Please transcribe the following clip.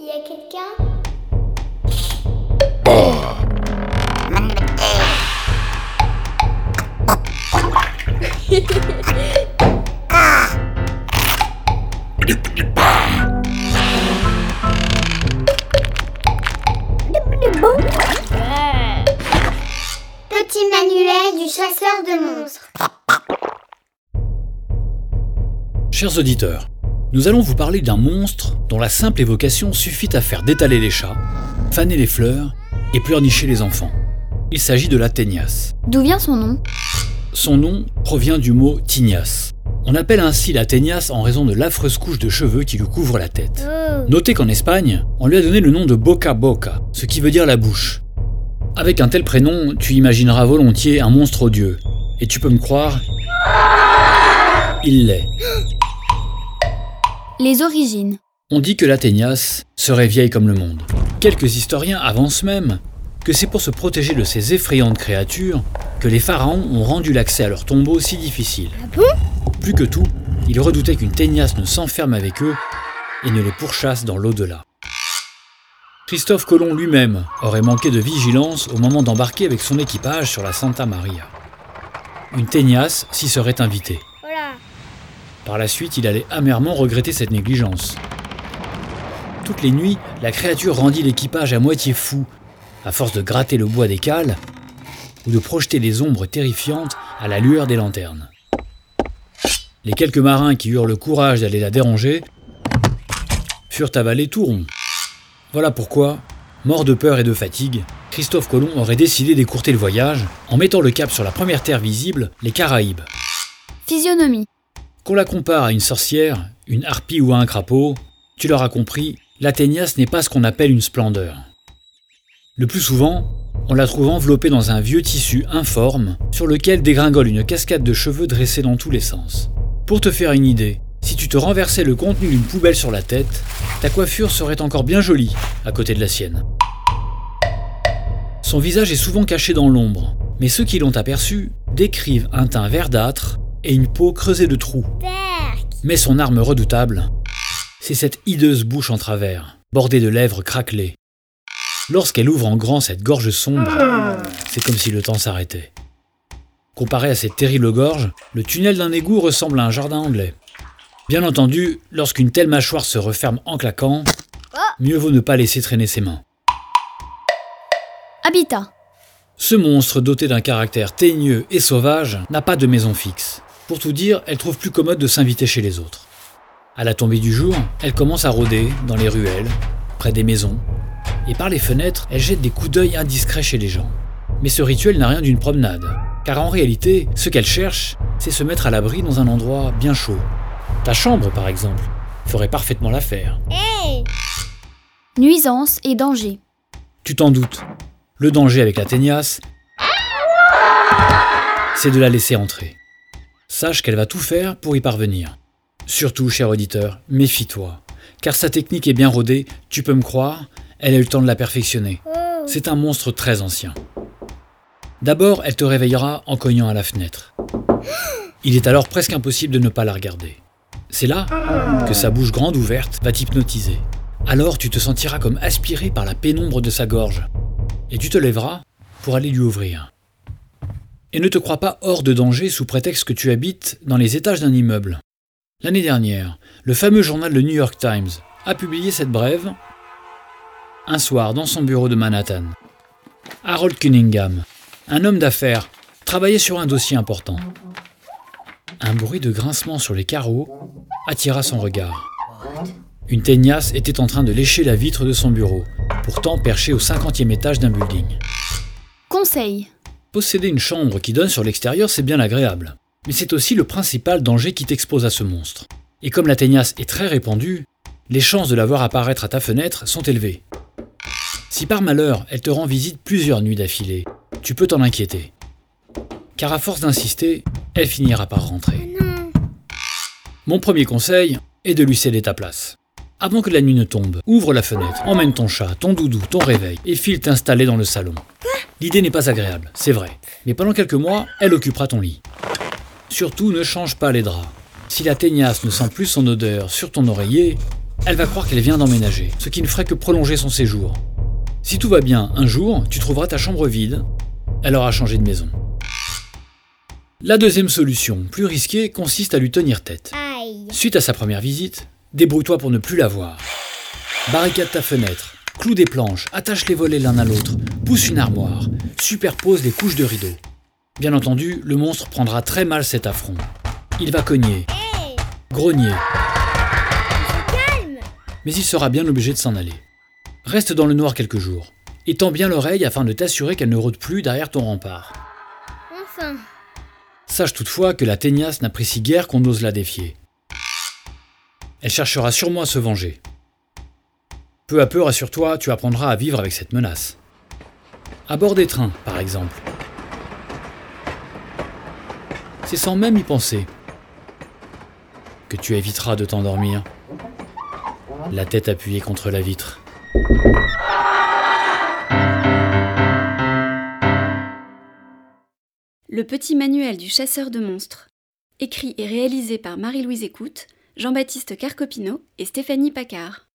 Il y a quelqu'un? Petit manuel du chasseur de monstres. Chers auditeurs, nous allons vous parler d'un monstre dont la simple évocation suffit à faire détaler les chats, faner les fleurs et pleurnicher les enfants. Il s'agit de la ténias. D'où vient son nom? Son nom provient du mot tignas. On appelle ainsi la ténias en raison de l'affreuse couche de cheveux qui lui couvre la tête. Notez qu'en Espagne, on lui a donné le nom de Boca Boca, ce qui veut dire la bouche. Avec un tel prénom, tu imagineras volontiers un monstre odieux. Et tu peux me croire, il l'est. Les origines. On dit que l'Athénias serait vieille comme le monde. Quelques historiens avancent même que c'est pour se protéger de ces effrayantes créatures que les pharaons ont rendu l'accès à leurs tombeaux si difficile. Plus que tout, ils redoutaient qu'une ténias ne s'enferme avec eux et ne les pourchasse dans l'au-delà. Christophe Colomb lui-même aurait manqué de vigilance au moment d'embarquer avec son équipage sur la Santa Maria. Une ténias s'y serait invitée. Par la suite, il allait amèrement regretter cette négligence. Toutes les nuits, la créature rendit l'équipage à moitié fou, à force de gratter le bois des cales ou de projeter des ombres terrifiantes à la lueur des lanternes. Les quelques marins qui eurent le courage d'aller la déranger furent avalés tout ronds. Voilà pourquoi, mort de peur et de fatigue, Christophe Colomb aurait décidé d'écourter le voyage en mettant le cap sur la première terre visible, les Caraïbes. Physionomie. Qu'on la compare à une sorcière, une harpie ou à un crapaud, tu l'auras compris, l'Athénias n'est pas ce qu'on appelle une splendeur. Le plus souvent, on la trouve enveloppée dans un vieux tissu informe sur lequel dégringole une cascade de cheveux dressés dans tous les sens. Pour te faire une idée, si tu te renversais le contenu d'une poubelle sur la tête, ta coiffure serait encore bien jolie à côté de la sienne. Son visage est souvent caché dans l'ombre, mais ceux qui l'ont aperçu décrivent un teint verdâtre et une peau creusée de trous. Mais son arme redoutable, c'est cette hideuse bouche en travers, bordée de lèvres craquelées. Lorsqu'elle ouvre en grand cette gorge sombre, c'est comme si le temps s'arrêtait. Comparé à cette terrible gorge, le tunnel d'un égout ressemble à un jardin anglais. Bien entendu, lorsqu'une telle mâchoire se referme en claquant, mieux vaut ne pas laisser traîner ses mains. Habitat. Ce monstre doté d'un caractère teigneux et sauvage n'a pas de maison fixe. Pour tout dire, elle trouve plus commode de s'inviter chez les autres. À la tombée du jour, elle commence à rôder dans les ruelles, près des maisons, et par les fenêtres, elle jette des coups d'œil indiscrets chez les gens. Mais ce rituel n'a rien d'une promenade, car en réalité, ce qu'elle cherche, c'est se mettre à l'abri dans un endroit bien chaud. Ta chambre, par exemple, ferait parfaitement l'affaire. Nuisance et danger. Tu t'en doutes. Le danger avec la ténias, c'est de la laisser entrer. Sache qu'elle va tout faire pour y parvenir. Surtout, cher auditeur, méfie-toi. Car sa technique est bien rodée, tu peux me croire, elle a eu le temps de la perfectionner. C'est un monstre très ancien. D'abord, elle te réveillera en cognant à la fenêtre. Il est alors presque impossible de ne pas la regarder. C'est là que sa bouche grande ouverte va t'hypnotiser. Alors tu te sentiras comme aspiré par la pénombre de sa gorge. Et tu te lèveras pour aller lui ouvrir. Et ne te crois pas hors de danger sous prétexte que tu habites dans les étages d'un immeuble. L'année dernière, le fameux journal Le New York Times a publié cette brève un soir dans son bureau de Manhattan. Harold Cunningham, un homme d'affaires, travaillait sur un dossier important. Un bruit de grincement sur les carreaux attira son regard. Une teignasse était en train de lécher la vitre de son bureau, pourtant perché au 50e étage d'un building. Conseil. Posséder une chambre qui donne sur l'extérieur, c'est bien agréable. Mais c'est aussi le principal danger qui t'expose à ce monstre. Et comme la teignasse est très répandue, les chances de la voir apparaître à ta fenêtre sont élevées. Si par malheur elle te rend visite plusieurs nuits d'affilée, tu peux t'en inquiéter. Car à force d'insister, elle finira par rentrer. Mon premier conseil est de lui céder ta place. Avant que la nuit ne tombe, ouvre la fenêtre, emmène ton chat, ton doudou, ton réveil et file t'installer dans le salon. L'idée n'est pas agréable, c'est vrai, mais pendant quelques mois, elle occupera ton lit. Surtout, ne change pas les draps. Si la teignasse ne sent plus son odeur sur ton oreiller, elle va croire qu'elle vient d'emménager, ce qui ne ferait que prolonger son séjour. Si tout va bien, un jour, tu trouveras ta chambre vide, elle aura changé de maison. La deuxième solution, plus risquée, consiste à lui tenir tête. Suite à sa première visite, débrouille-toi pour ne plus la voir. Barricade ta fenêtre, cloue des planches, attache les volets l'un à l'autre, pousse une armoire, superpose les couches de rideaux. Bien entendu, le monstre prendra très mal cet affront. Il va cogner, grogner, calme. mais il sera bien obligé de s'en aller. Reste dans le noir quelques jours, et tends bien l'oreille afin de t'assurer qu'elle ne rôde plus derrière ton rempart. Enfin. Sache toutefois que la teignasse n'apprécie guère qu'on ose la défier. Elle cherchera sûrement à se venger. Peu à peu, rassure-toi, tu apprendras à vivre avec cette menace. À bord des trains, par exemple. C'est sans même y penser que tu éviteras de t'endormir, la tête appuyée contre la vitre. Le petit manuel du chasseur de monstres. Écrit et réalisé par Marie-Louise Écoute, Jean-Baptiste Carcopino et Stéphanie Paccard.